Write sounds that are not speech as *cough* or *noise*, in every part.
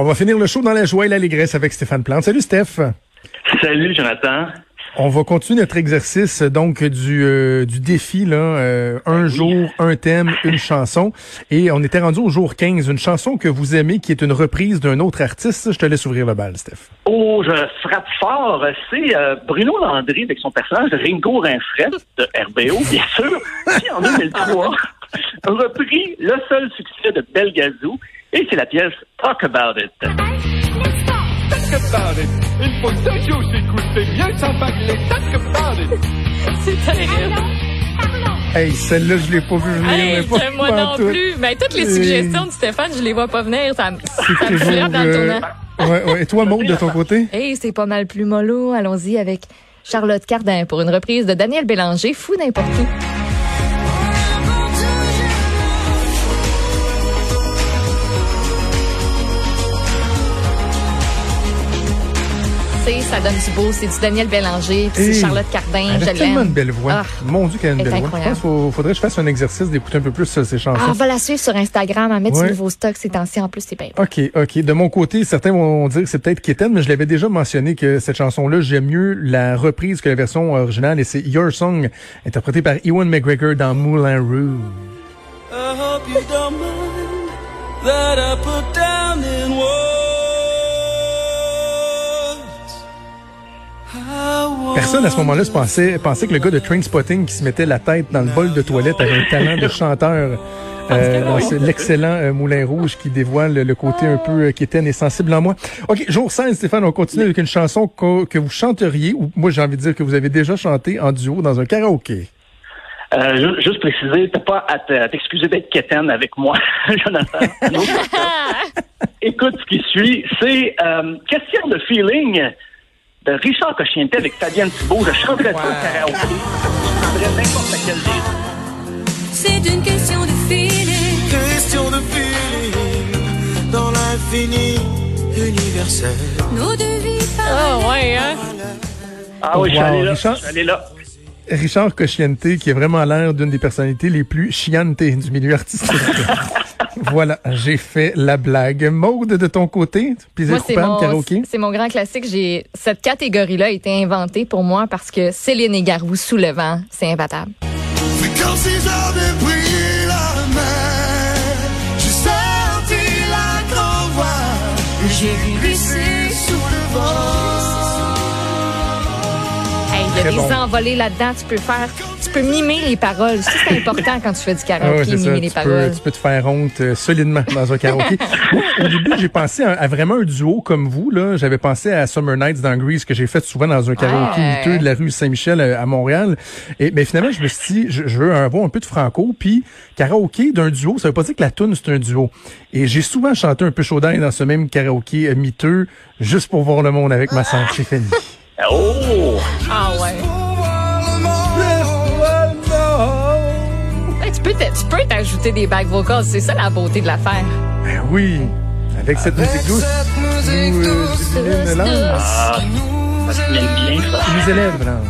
On va finir le show dans la joie et l'allégresse avec Stéphane Plante. Salut Steph. Salut Jonathan. On va continuer notre exercice donc du, euh, du défi là, euh, un jour, un thème, une chanson et on était rendu au jour 15, une chanson que vous aimez qui est une reprise d'un autre artiste. Je te laisse ouvrir le bal, Steph. Oh, je frappe fort, c'est euh, Bruno Landry avec son personnage Ringo Rinfret de RBO bien sûr, qui en 2003 a repris le seul succès de Belgazou et c'est la pièce Talk About It. Talk about it. Il faut toujours s'écouter bien sans parler. Talk about it. C'est terrible. Hey, celle-là, je l'ai pas vu venir. Hey, mais pas moi non pantoute. plus. Ben, toutes les suggestions de Stéphane, je les vois pas venir. Ça, me- ça me toujours, frappe dans le euh, tournant. Ouais, ouais. Et toi, Maud, de ton côté? Hey, c'est pas mal plus mollo. Allons-y avec Charlotte Cardin pour une reprise de Daniel Bélanger, Fou n'importe qui. Ça donne du beau, c'est du Daniel Bélanger, puis Hey, c'est Charlotte Cardin, Elle je a tellement une belle voix. Ah. Mon Dieu, qu'elle a une belle voix. Je incroyable. pense qu'il faudrait que je fasse un exercice d'écouter un peu plus euh, ces chansons. Ah, on va la suivre sur Instagram, à mettre Ouais. du nouveau stock ces temps-ci. En plus, c'est bien. OK, OK. De mon côté, certains vont dire que c'est peut-être Kitten, mais je l'avais déjà mentionné que cette chanson-là, j'aime mieux la reprise que la version originale et c'est Your Song, interprétée par Ewan McGregor dans Moulin Rouge. I hope you don't mind that I put down in words Personne à ce moment-là se pensait, pensait que le gars de Trainspotting qui se mettait la tête dans le bol de toilette avait un talent de chanteur. Euh, l'excellent euh, Moulin Rouge qui dévoile le côté un peu euh, quétaine et sensible en moi. OK, jour 16, Stéphane, on continue avec une chanson que, que vous chanteriez, ou moi j'ai envie de dire que vous avez déjà chanté en duo dans un karaoké. Euh, ju- juste préciser, t'as pas à te- à t'excuser d'être quétaine avec moi, *laughs* Jonathan. *laughs* Écoute ce qui suit, c'est euh, question de feeling de Richard Cochienté avec Fabienne Thibault. Je chanterais ça au karaoké. Je prendrais n'importe quel. C'est une question de feeling. question de feeling dans l'infini universel. Nos deux vies Ah, ouais, hein? Ah oui, je suis Wow, allé là. Richard? Je suis allé là. Richard Cochiente, qui est vraiment l'air d'une des personnalités les plus chiantes du milieu artistique. *laughs* voilà, j'ai fait la blague. Maude, de ton côté, plaisir coupable, c'est mon grand classique. J'ai cette catégorie-là a été inventée pour moi parce que Céline et Garou sous le vent, c'est imbattable. Mais quand j'ai glissé sous le vent. Hey, il y a Très des bon. envolées là-dedans. Tu peux faire, tu peux mimer les paroles. C'est important quand tu fais du Ah karaoké, mimer les Tu peux, paroles. tu peux te faire honte euh, solidement dans un karaoké. *laughs* Moi, au début, j'ai pensé à, à vraiment un duo comme vous. là. J'avais pensé à Summer Nights dans Grease que j'ai fait souvent dans un karaoké Ouais. miteux de la rue Saint-Michel euh, à Montréal. Et, mais finalement, je me suis dit, je, je veux avoir un peu de franco. Puis karaoké d'un duo, ça veut pas dire que la tune c'est un duo. Et j'ai souvent chanté un peu chaud dans ce même karaoké euh, miteux, juste pour voir le monde avec ma sœur Tiffany. *laughs* Oh! Ah ouais. Peux tu peux t'ajouter des back vocals. C'est ça la beauté de l'affaire. Ben oui, avec cette musique douce, Cette nous, euh, douce illumine douce, Ah, ça se bien, ça. nous élève l'âme.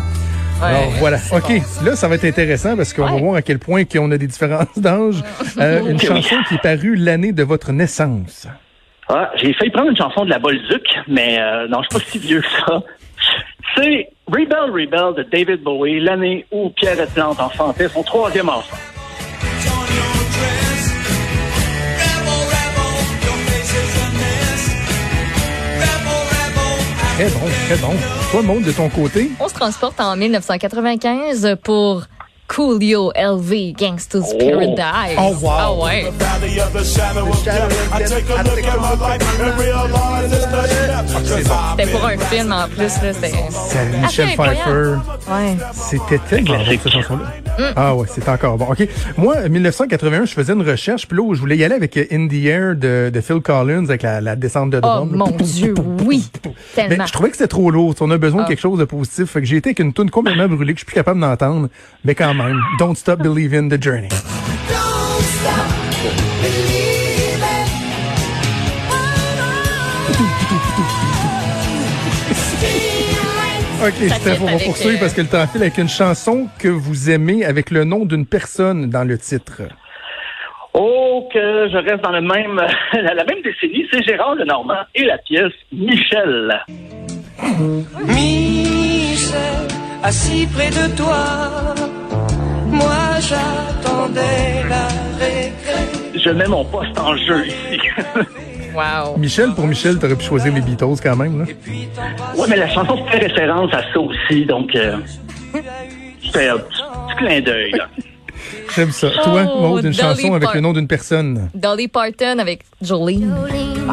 Alors voilà, ok, là ça va être intéressant parce qu'on va Ouais. voir à quel point qu'on a des différences d'âge. *laughs* Euh, une chanson qui est parue l'année de votre naissance. Ah, j'ai failli prendre une chanson de la Bolduc, mais euh, non, je suis pas si vieux que ça. C'est Rebel Rebel de David Bowie, l'année où Pierre Plante enfantait son troisième enfant. Très bon, très bon. Toi, monde de ton côté, On se transporte en 1995 pour Coolio LV Gangsta's Oh. Paradise. Oh, wow. Ah ouais. C'était pour un film en plus. là, c'est assez Michel Pfeiffer. Ouais. C'était tellement bon cette chanson-là. Ah ouais, c'est encore bon. Ok, moi, 1981, je faisais une recherche, puis là où je voulais y aller avec euh, In the Air de, de Phil Collins avec la, la descente de Oh drum. mon Dieu, oui. Mais je trouvais que c'était trop lourd. On a besoin Ah. de quelque chose de positif. Fait que j'ai été avec une tune complètement brûlée que je suis plus capable d'entendre. Mais quand même, Don't Stop Believing the Journey. *laughs* OK, Ça Steph, fit on va poursuivre euh, parce que le temps file avec une chanson que vous aimez avec le nom d'une personne dans le titre. Oh, que je reste dans le même, *laughs* la, la même décennie, c'est Gérard Lenormand et la pièce Michel. Michel, assis près de toi, j'attendais la récré. Je mets mon poste en jeu ici. Wow. Michel, pour Michel, t'aurais pu choisir les Beatles quand même. Là. ouais, mais la chanson fait référence à ça aussi, donc euh, c'était un petit, petit clin d'œil. là. *laughs* J'aime ça. Toi, Oh, Maud, une Dolly chanson avec le nom d'une personne. Dolly Parton avec Jolene. Jolene,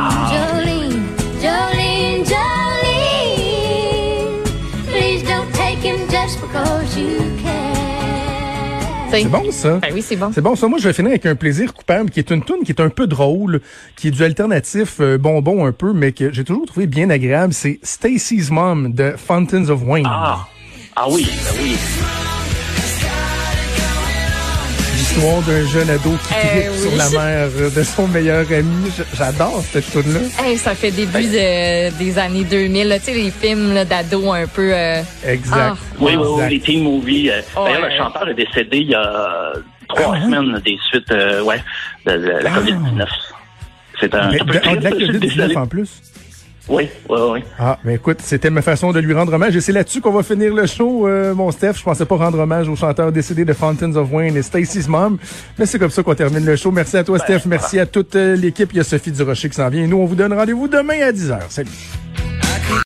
C'est bon, ça? Ben oui, c'est bon. C'est bon, ça. Moi, je vais finir avec un plaisir coupable, qui est une tune qui est un peu drôle, qui est du alternatif euh, bonbon un peu, mais que j'ai toujours trouvé bien agréable. C'est Stacy's Mom de Fountains of Wayne. Ah, ah oui, ben oui. L'histoire d'un jeune ado qui Eh tripe oui. sur la mère de son meilleur ami. J'adore cette tune-là. Hey, ça fait début de- des années 2000, là, tu sais, les films là, d'ados un peu... euh, Exact. Ah. Oui, oui, oui, les teen movies. euh, D'ailleurs, Ouais. le chanteur est décédé il y a trois Ah, semaines des suites, euh, ouais, de, de la COVID-19. C'est un, un peu ah, de la triste, je suis COVID-19 désolé. en plus. Oui, oui, oui. Ah, ben écoute, c'était ma façon de lui rendre hommage. Et c'est là-dessus qu'on va finir le show, euh, mon Steph. Je pensais pas rendre hommage au chanteur décédé de Fountains of Wayne et Stacy's Mom. Mais c'est comme ça qu'on termine le show. Merci à toi, Steph. Merci à toute euh, l'équipe. Il y a Sophie Durocher qui s'en vient. Et nous, on vous donne rendez-vous demain à 10h. Salut.